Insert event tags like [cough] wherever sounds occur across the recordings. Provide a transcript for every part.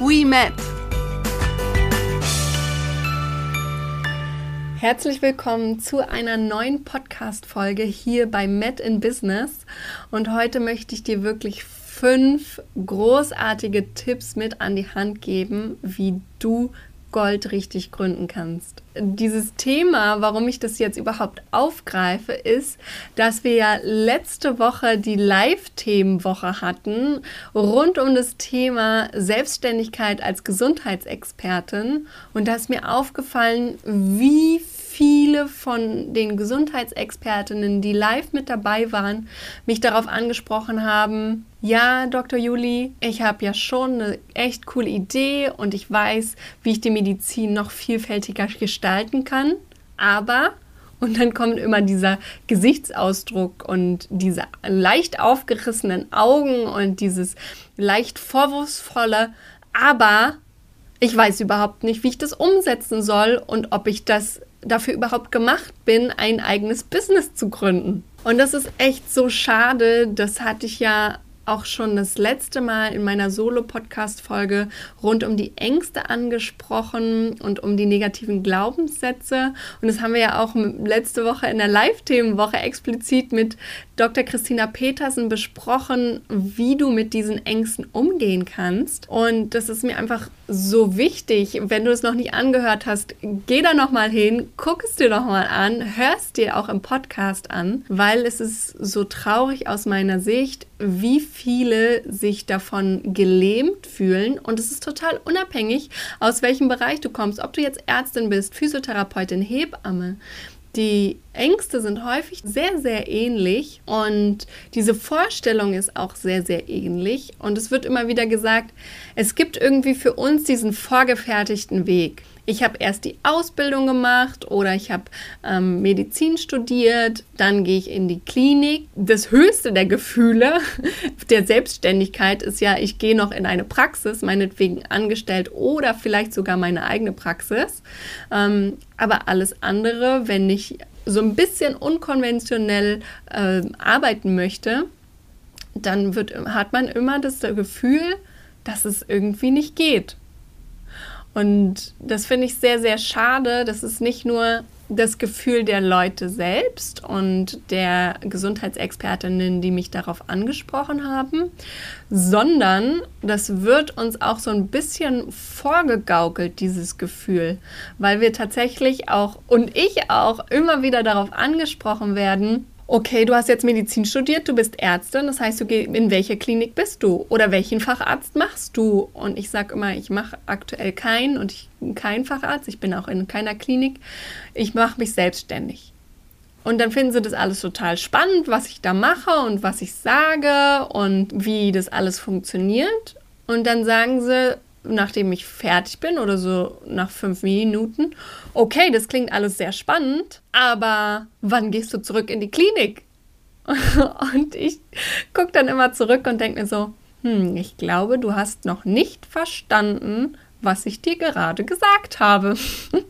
we met. Herzlich willkommen zu einer neuen Podcast-Folge hier bei Met in Business. Und heute möchte ich dir wirklich fünf großartige Tipps mit an die Hand geben, wie du Gold richtig gründen kannst. Dieses Thema, warum ich das jetzt überhaupt aufgreife, ist, dass wir ja letzte Woche die Live-Themenwoche hatten rund um das Thema Selbstständigkeit als Gesundheitsexpertin. Und da ist mir aufgefallen, wie viele von den Gesundheitsexpertinnen, die live mit dabei waren, mich darauf angesprochen haben, ja, Dr. Juli, ich habe ja schon eine echt coole Idee und ich weiß, wie ich die Medizin noch vielfältiger gestalten kann, aber und dann kommt immer dieser Gesichtsausdruck und diese leicht aufgerissenen Augen und dieses leicht vorwurfsvolle, aber ich weiß überhaupt nicht, wie ich das umsetzen soll und ob ich das dafür überhaupt gemacht bin, ein eigenes Business zu gründen. Und das ist echt so schade. Das hatte ich ja auch schon das letzte Mal in meiner Solo-Podcast-Folge rund um die Ängste angesprochen und um die negativen Glaubenssätze. Und das haben wir ja auch letzte Woche in der Live-Themenwoche explizit mit Dr. Christina Petersen besprochen, wie du mit diesen Ängsten umgehen kannst. Und das ist mir einfach so wichtig. Wenn du es noch nicht angehört hast, geh da nochmal hin, guck es dir nochmal an, hörst dir auch im Podcast an, weil es ist so traurig aus meiner Sicht, wie viele sich davon gelähmt fühlen. Und es ist total unabhängig, aus welchem Bereich du kommst, ob du jetzt Ärztin bist, Physiotherapeutin, Hebamme. Die Ängste sind häufig sehr, sehr ähnlich und diese Vorstellung ist auch sehr, sehr ähnlich. Und es wird immer wieder gesagt, es gibt irgendwie für uns diesen vorgefertigten Weg ich habe erst die Ausbildung gemacht oder ich habe ähm, Medizin studiert, dann gehe ich in die Klinik. Das höchste der Gefühle [laughs] der Selbstständigkeit ist ja, ich gehe noch in eine Praxis, meinetwegen angestellt oder vielleicht sogar meine eigene Praxis. Ähm, aber alles andere, wenn ich so ein bisschen unkonventionell äh, arbeiten möchte, dann wird, hat man immer das Gefühl, dass es irgendwie nicht geht. Und das finde ich sehr, sehr schade. Das ist nicht nur das Gefühl der Leute selbst und der Gesundheitsexpertinnen, die mich darauf angesprochen haben, sondern das wird uns auch so ein bisschen vorgegaukelt, dieses Gefühl, weil wir tatsächlich auch und ich auch immer wieder darauf angesprochen werden, okay, du hast jetzt Medizin studiert, du bist Ärztin, das heißt, in welcher Klinik bist du oder welchen Facharzt machst du? Und ich sage immer, ich mache aktuell keinen und ich bin kein Facharzt, ich bin auch in keiner Klinik, ich mache mich selbstständig. Und dann finden sie das alles total spannend, was ich da mache und was ich sage und wie das alles funktioniert. Und dann sagen sie, nachdem ich fertig bin oder so nach fünf Minuten, okay, das klingt alles sehr spannend, aber wann gehst du zurück in die Klinik? [laughs] Und ich gucke dann immer zurück und denke mir so, hm, ich glaube, du hast noch nicht verstanden, was ich dir gerade gesagt habe.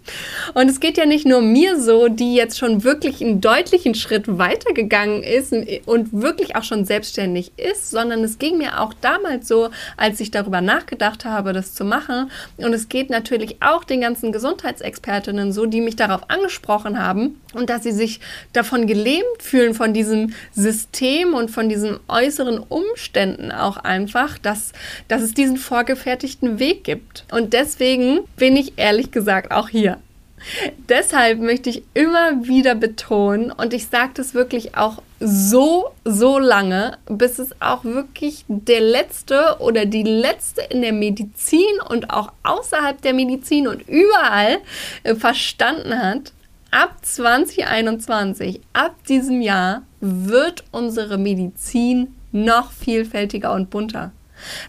[laughs] Und es geht ja nicht nur mir so, die jetzt schon wirklich einen deutlichen Schritt weitergegangen ist und wirklich auch schon selbstständig ist, sondern es ging mir auch damals so, als ich darüber nachgedacht habe, das zu machen. Und es geht natürlich auch den ganzen Gesundheitsexpertinnen so, die mich darauf angesprochen haben und dass sie sich davon gelähmt fühlen, von diesem System und von diesen äußeren Umständen auch einfach, dass, dass es diesen vorgefertigten Weg gibt. Und deswegen bin ich ehrlich gesagt auch hier. Deshalb möchte ich immer wieder betonen, und ich sage das wirklich auch so, so lange, bis es auch wirklich der Letzte oder die Letzte in der Medizin und auch außerhalb der Medizin und überall äh, verstanden hat, ab 2021, ab diesem Jahr, wird unsere Medizin noch vielfältiger und bunter.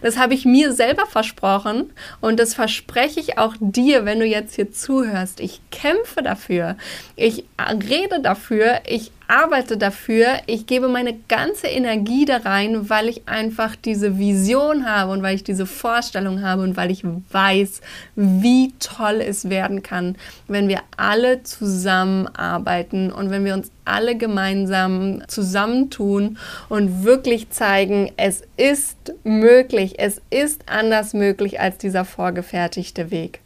Das habe ich mir selber versprochen und das verspreche ich auch dir, wenn du jetzt hier zuhörst. Ich kämpfe dafür. Ich rede dafür. Ich arbeite dafür, ich gebe meine ganze Energie da rein, weil ich einfach diese Vision habe und weil ich diese Vorstellung habe und weil ich weiß, wie toll es werden kann, wenn wir alle zusammenarbeiten und wenn wir uns alle gemeinsam zusammentun und wirklich zeigen, es ist möglich, es ist anders möglich als dieser vorgefertigte Weg.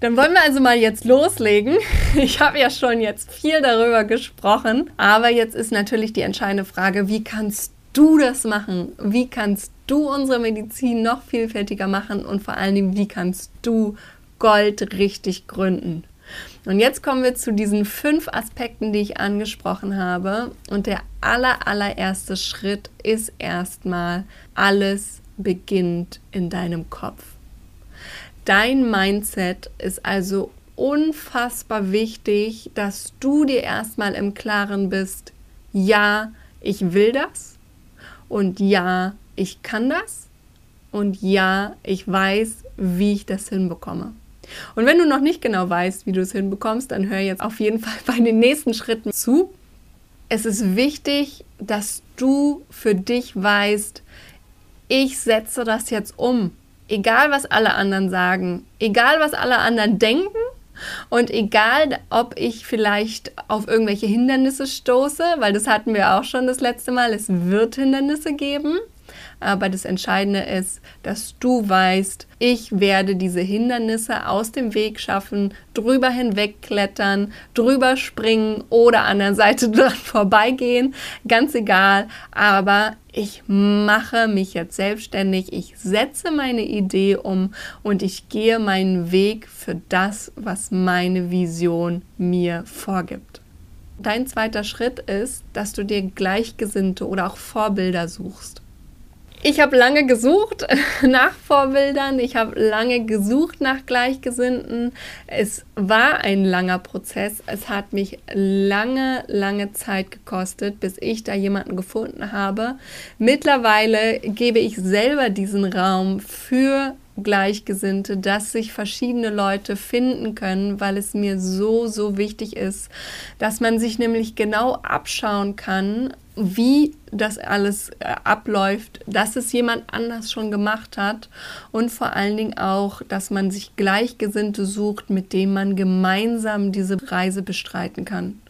Dann wollen wir also mal jetzt loslegen. [laughs] Ich habe ja schon jetzt viel darüber gesprochen, aber jetzt ist natürlich die entscheidende Frage, wie kannst du das machen? Wie kannst du unsere Medizin noch vielfältiger machen und vor allen Dingen, wie kannst du Gold richtig gründen? Und jetzt kommen wir zu diesen fünf Aspekten, die ich angesprochen habe. Und der aller, allererste Schritt ist erstmal, alles beginnt in deinem Kopf. Dein Mindset ist also unfassbar wichtig, dass du dir erstmal im Klaren bist, ja, ich will das und ja, ich kann das und ja, ich weiß, wie ich das hinbekomme. Und wenn du noch nicht genau weißt, wie du es hinbekommst, dann hör jetzt auf jeden [laughs] Fall bei den nächsten Schritten zu. Es ist wichtig, dass du für dich weißt, ich setze das jetzt um egal was alle anderen sagen, egal was alle anderen denken und egal ob ich vielleicht auf irgendwelche Hindernisse stoße, weil das hatten wir auch schon das letzte Mal, es wird Hindernisse geben. Aber das Entscheidende ist, dass du weißt, ich werde diese Hindernisse aus dem Weg schaffen, drüber hinwegklettern, drüber springen oder an der Seite [laughs] dran vorbeigehen. Ganz egal. Aber ich mache mich jetzt selbstständig, ich setze meine Idee um und ich gehe meinen Weg für das, was meine Vision mir vorgibt. Dein zweiter Schritt ist, dass du dir Gleichgesinnte oder auch Vorbilder suchst. Ich habe lange gesucht [laughs] nach Vorbildern, ich habe lange gesucht nach Gleichgesinnten. Es war ein langer Prozess. Es hat mich lange, lange Zeit gekostet, bis ich da jemanden gefunden habe. Mittlerweile gebe ich selber diesen Raum für Gleichgesinnte, dass sich verschiedene Leute finden können, weil es mir so, so wichtig ist, dass man sich nämlich genau abschauen kann, wie das alles äh, abläuft, dass es jemand anders schon gemacht hat und vor allen Dingen auch, dass man sich Gleichgesinnte sucht, mit denen man gemeinsam diese Reise bestreiten kann.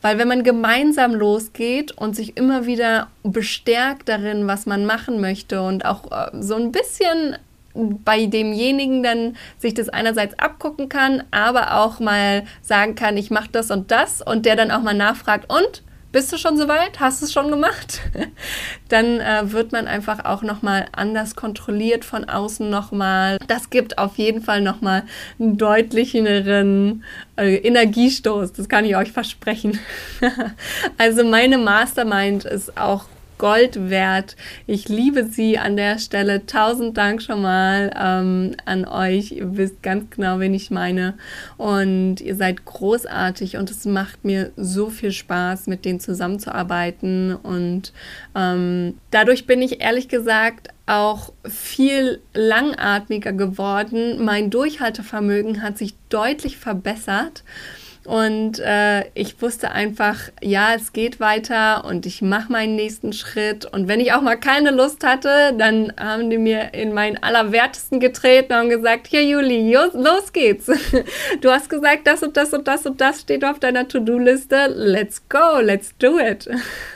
Weil wenn man gemeinsam losgeht und sich immer wieder bestärkt darin, was man machen möchte und auch äh, so ein bisschen bei demjenigen dann sich das einerseits abgucken kann, aber auch mal sagen kann, ich mache das und das und der dann auch mal nachfragt und bist du schon soweit? Hast du es schon gemacht? [laughs] Dann äh, wird man einfach auch nochmal anders kontrolliert von außen nochmal. Das gibt auf jeden Fall nochmal einen deutlicheren äh, Energiestoß. Das kann ich euch versprechen. [laughs] also meine Mastermind ist auch Gold wert. Ich liebe sie an der Stelle. Tausend Dank schon mal ähm, an euch. Ihr wisst ganz genau, wen ich meine. Und ihr seid großartig und es macht mir so viel Spaß, mit denen zusammenzuarbeiten. Und ähm, dadurch bin ich ehrlich gesagt auch viel langatmiger geworden. Mein Durchhaltevermögen hat sich deutlich verbessert. Und äh, ich wusste einfach, ja, es geht weiter und ich mache meinen nächsten Schritt. Und wenn ich auch mal keine Lust hatte, dann haben die mir in meinen Allerwertesten getreten und gesagt, hier Juli, los geht's. [laughs] Du hast gesagt, das und das und das und das steht auf deiner To-Do-Liste. Let's go, let's do it.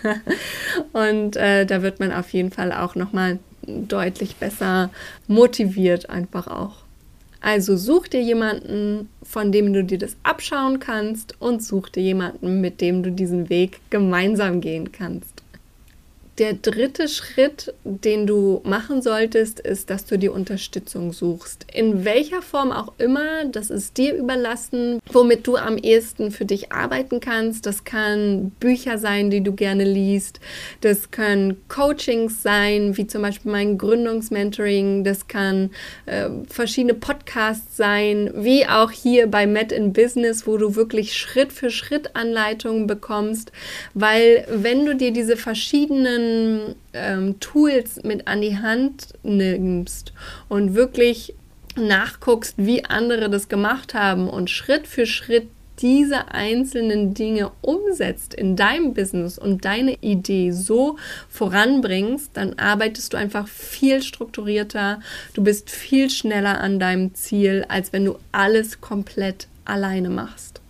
[laughs] Und äh, da wird man auf jeden Fall auch nochmal deutlich besser motiviert einfach auch. Also such dir jemanden, von dem du dir das abschauen kannst und such dir jemanden, mit dem du diesen Weg gemeinsam gehen kannst. Der dritte Schritt, den du machen solltest, ist, dass du die Unterstützung suchst. In welcher Form auch immer, das ist dir überlassen, womit du am ehesten für dich arbeiten kannst. Das kann Bücher sein, die du gerne liest. Das können Coachings sein, wie zum Beispiel mein Gründungsmentoring. Das kann äh, verschiedene Podcasts sein, wie auch hier bei Met in Business, wo du wirklich Schritt für Schritt Anleitungen bekommst. Weil wenn du dir diese verschiedenen ähm, Tools mit an die Hand nimmst und wirklich nachguckst, wie andere das gemacht haben und Schritt für Schritt diese einzelnen Dinge umsetzt in deinem Business und deine Idee so voranbringst, dann arbeitest du einfach viel strukturierter, du bist viel schneller an deinem Ziel, als wenn du alles komplett alleine machst.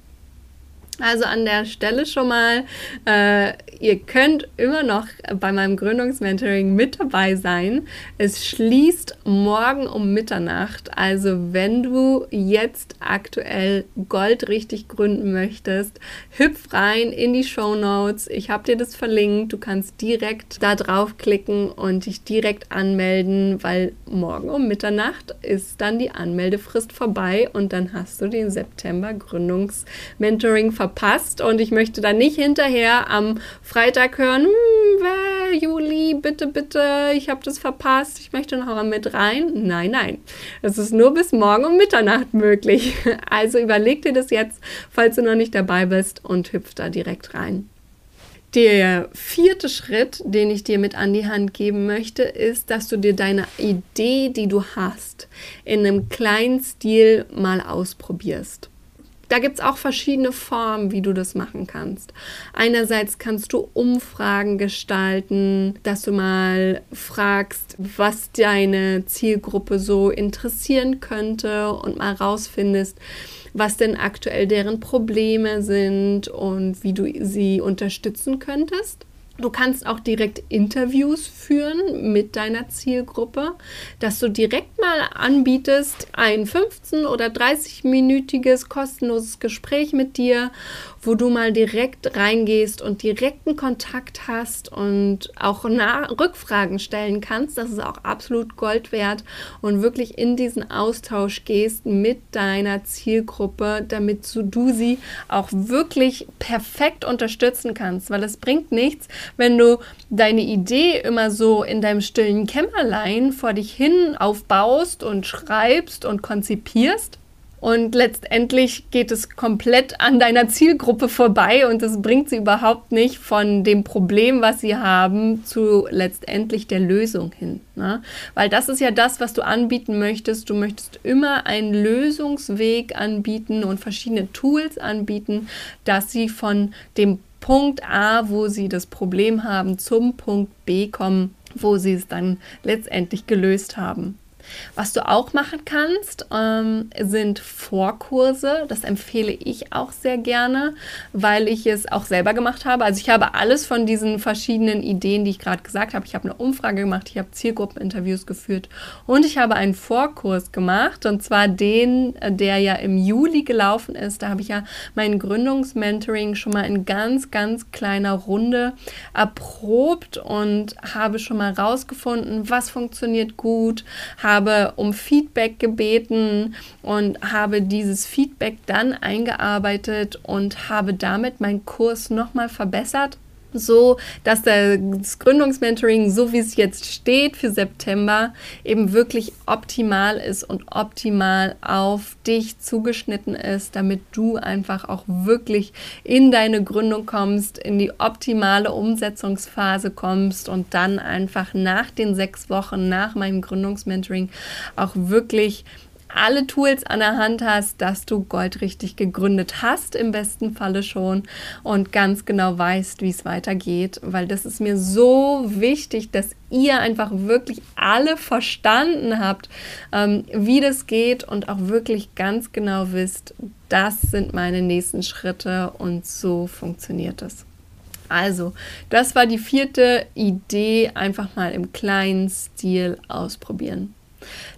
Also an der Stelle schon mal, äh, ihr könnt immer noch bei meinem Gründungsmentoring mit dabei sein. Es schließt morgen um Mitternacht. Also wenn du jetzt aktuell Gold richtig gründen möchtest, hüpf rein in die Show Notes. Ich habe dir das verlinkt. Du kannst direkt da draufklicken und dich direkt anmelden, weil morgen um Mitternacht ist dann die Anmeldefrist vorbei und dann hast du den September Gründungsmentoring verpasst verpasst und ich möchte dann nicht hinterher am Freitag hören, hm, Juli, bitte, bitte, ich habe das verpasst, ich möchte noch mal mit rein. Nein, nein, es ist nur bis morgen um Mitternacht möglich. [laughs] Also überleg dir das jetzt, falls du noch nicht dabei bist und hüpf da direkt rein. Der vierte Schritt, den ich dir mit an die Hand geben möchte, ist, dass du dir deine Idee, die du hast, in einem kleinen Stil mal ausprobierst da gibt es auch verschiedene Formen, wie du das machen kannst. Einerseits kannst du Umfragen gestalten, dass du mal fragst, was deine Zielgruppe so interessieren könnte und mal rausfindest, was denn aktuell deren Probleme sind und wie du sie unterstützen könntest. Du kannst auch direkt Interviews führen mit deiner Zielgruppe, dass du direkt mal anbietest, ein 15 oder 30-minütiges kostenloses Gespräch mit dir, wo du mal direkt reingehst und direkten Kontakt hast und auch Rückfragen stellen kannst. Das ist auch absolut Gold wert und wirklich in diesen Austausch gehst mit deiner Zielgruppe, damit du sie auch wirklich perfekt unterstützen kannst, weil es bringt nichts, wenn du deine Idee immer so in deinem stillen Kämmerlein vor dich hin aufbaust und schreibst und konzipierst und letztendlich geht es komplett an deiner Zielgruppe vorbei und es bringt sie überhaupt nicht von dem Problem, was sie haben, zu letztendlich der Lösung hin. Ne? Weil das ist ja das, was du anbieten möchtest. Du möchtest immer einen Lösungsweg anbieten und verschiedene Tools anbieten, dass sie von dem Punkt A, wo sie das Problem haben, zum Punkt B kommen, wo sie es dann letztendlich gelöst haben. Was du auch machen kannst, ähm, sind Vorkurse. Das empfehle ich auch sehr gerne, weil ich es auch selber gemacht habe. Also ich habe alles von diesen verschiedenen Ideen, die ich gerade gesagt habe. Ich habe eine Umfrage gemacht, ich habe Zielgruppeninterviews geführt und ich habe einen Vorkurs gemacht und zwar den, der ja im Juli gelaufen ist. Da habe ich ja mein Gründungsmentoring schon mal in ganz, ganz kleiner Runde erprobt und habe schon mal rausgefunden, was funktioniert gut, habe habe um Feedback gebeten und habe dieses Feedback dann eingearbeitet und habe damit meinen Kurs nochmal verbessert so, dass das Gründungsmentoring, so wie es jetzt steht für September, eben wirklich optimal ist und optimal auf dich zugeschnitten ist, damit du einfach auch wirklich in deine Gründung kommst, in die optimale Umsetzungsphase kommst und dann einfach nach den sechs Wochen nach meinem Gründungsmentoring auch wirklich alle Tools an der Hand hast, dass du goldrichtig gegründet hast, im besten Falle schon, und ganz genau weißt, wie es weitergeht, weil das ist mir so wichtig, dass ihr einfach wirklich alle verstanden habt, ähm, wie das geht und auch wirklich ganz genau wisst, das sind meine nächsten Schritte und so funktioniert es. Also, das war die vierte Idee, einfach mal im kleinen Stil ausprobieren.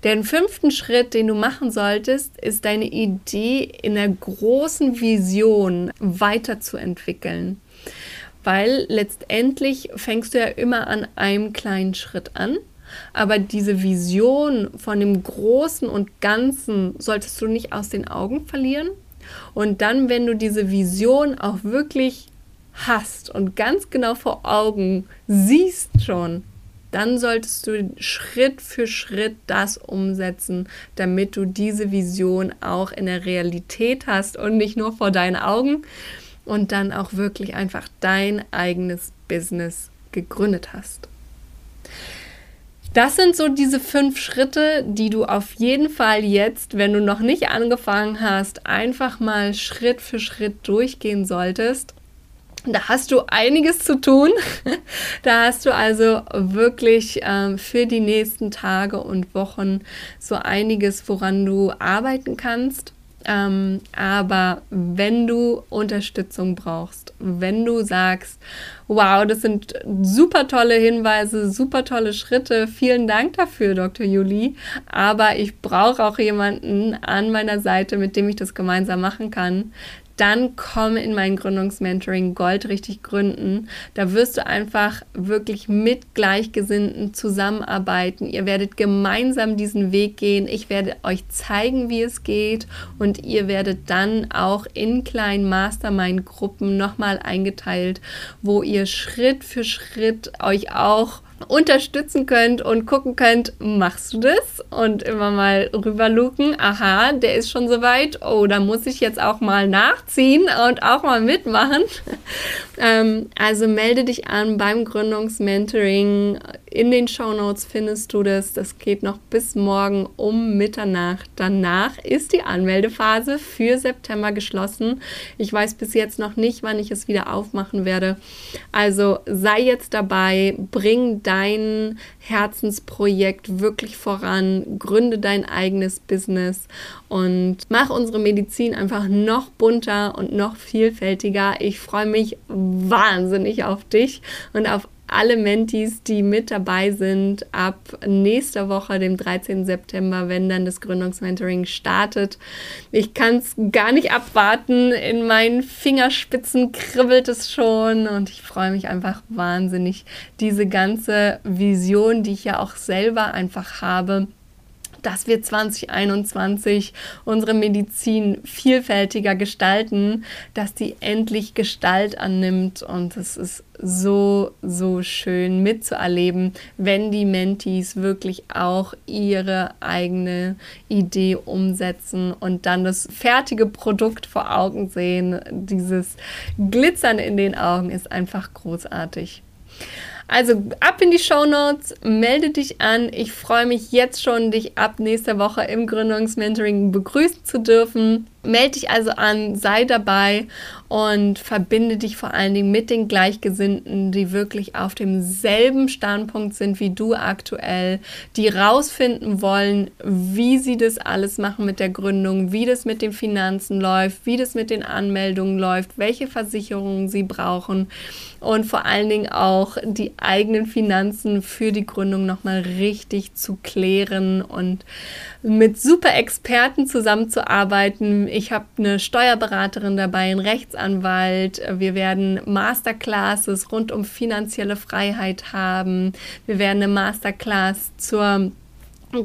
Den fünften Schritt, den du machen solltest, ist deine Idee in der großen Vision weiterzuentwickeln. Weil letztendlich fängst du ja immer an einem kleinen Schritt an. Aber diese Vision von dem Großen und Ganzen solltest du nicht aus den Augen verlieren. Und dann, wenn du diese Vision auch wirklich hast und ganz genau vor Augen siehst schon, dann solltest du Schritt für Schritt das umsetzen, damit du diese Vision auch in der Realität hast und nicht nur vor deinen Augen und dann auch wirklich einfach dein eigenes Business gegründet hast. Das sind so diese fünf Schritte, die du auf jeden Fall jetzt, wenn du noch nicht angefangen hast, einfach mal Schritt für Schritt durchgehen solltest. Da hast du einiges zu tun. [laughs] Da hast du also wirklich ähm, für die nächsten Tage und Wochen so einiges, woran du arbeiten kannst. Ähm, aber wenn du Unterstützung brauchst, wenn du sagst, wow, das sind super tolle Hinweise, super tolle Schritte, vielen Dank dafür, Dr. Juli, aber ich brauche auch jemanden an meiner Seite, mit dem ich das gemeinsam machen kann, dann komm in mein Gründungsmentoring Gold richtig gründen. Da wirst du einfach wirklich mit Gleichgesinnten zusammenarbeiten. Ihr werdet gemeinsam diesen Weg gehen. Ich werde euch zeigen, wie es geht und ihr werdet dann auch in kleinen Mastermind-Gruppen nochmal eingeteilt, wo ihr Schritt für Schritt euch auch unterstützen könnt und gucken könnt, machst du das? Und immer mal rüberluken, aha, der ist schon soweit, oh, da muss ich jetzt auch mal nachziehen und auch mal mitmachen. [laughs] ähm, also melde dich an beim Gründungsmentoring. In den Show Notes findest du das. Das geht noch bis morgen um Mitternacht. Danach ist die Anmeldephase für September geschlossen. Ich weiß bis jetzt noch nicht, wann ich es wieder aufmachen werde. Also sei jetzt dabei, bring dein Herzensprojekt wirklich voran, gründe dein eigenes Business und mach unsere Medizin einfach noch bunter und noch vielfältiger. Ich freue mich wahnsinnig auf dich und auf alle Mentis, die mit dabei sind, ab nächster Woche, dem 13. September, wenn dann das Gründungsmentoring startet. Ich kann es gar nicht abwarten. In meinen Fingerspitzen kribbelt es schon und ich freue mich einfach wahnsinnig, diese ganze Vision, die ich ja auch selber einfach habe, dass wir 2021 unsere Medizin vielfältiger gestalten, dass die endlich Gestalt annimmt. Und es ist so, so schön mitzuerleben, wenn die Mentis wirklich auch ihre eigene Idee umsetzen und dann das fertige Produkt vor Augen sehen. Dieses Glitzern in den Augen ist einfach großartig. Also ab in die Show Notes, melde dich an. Ich freue mich jetzt schon, dich ab nächster Woche im Gründungsmentoring begrüßen zu dürfen. Melde dich also an, sei dabei und verbinde dich vor allen Dingen mit den Gleichgesinnten, die wirklich auf demselben Standpunkt sind wie du aktuell, die rausfinden wollen, wie sie das alles machen mit der Gründung, wie das mit den Finanzen läuft, wie das mit den Anmeldungen läuft, welche Versicherungen sie brauchen und vor allen Dingen auch die eigenen Finanzen für die Gründung nochmal richtig zu klären und mit super Experten zusammenzuarbeiten. Ich habe eine Steuerberaterin dabei, einen Rechtsanwalt. Wir werden Masterclasses rund um finanzielle Freiheit haben. Wir werden eine Masterclass zur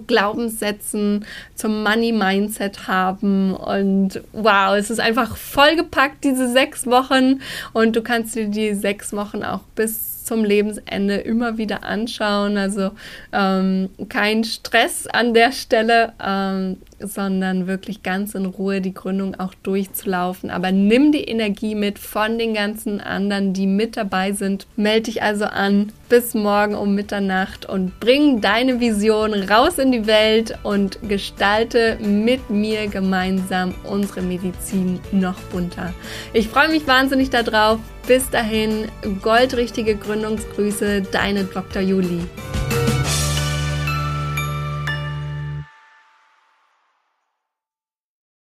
Glaubenssätzen zum Money Mindset haben und wow, es ist einfach vollgepackt diese sechs Wochen und du kannst dir die sechs Wochen auch bis zum Lebensende immer wieder anschauen. Also ähm, kein Stress an der Stelle, ähm, sondern wirklich ganz in Ruhe die Gründung auch durchzulaufen. Aber nimm die Energie mit von den ganzen anderen, die mit dabei sind. Melde dich also an bis morgen um Mitternacht und bring deine Vision raus in die Welt und gestalte mit mir gemeinsam unsere Medizin noch bunter. Ich freue mich wahnsinnig darauf. Bis dahin, goldrichtige Gründungsgrüße, deine Dr. Juli.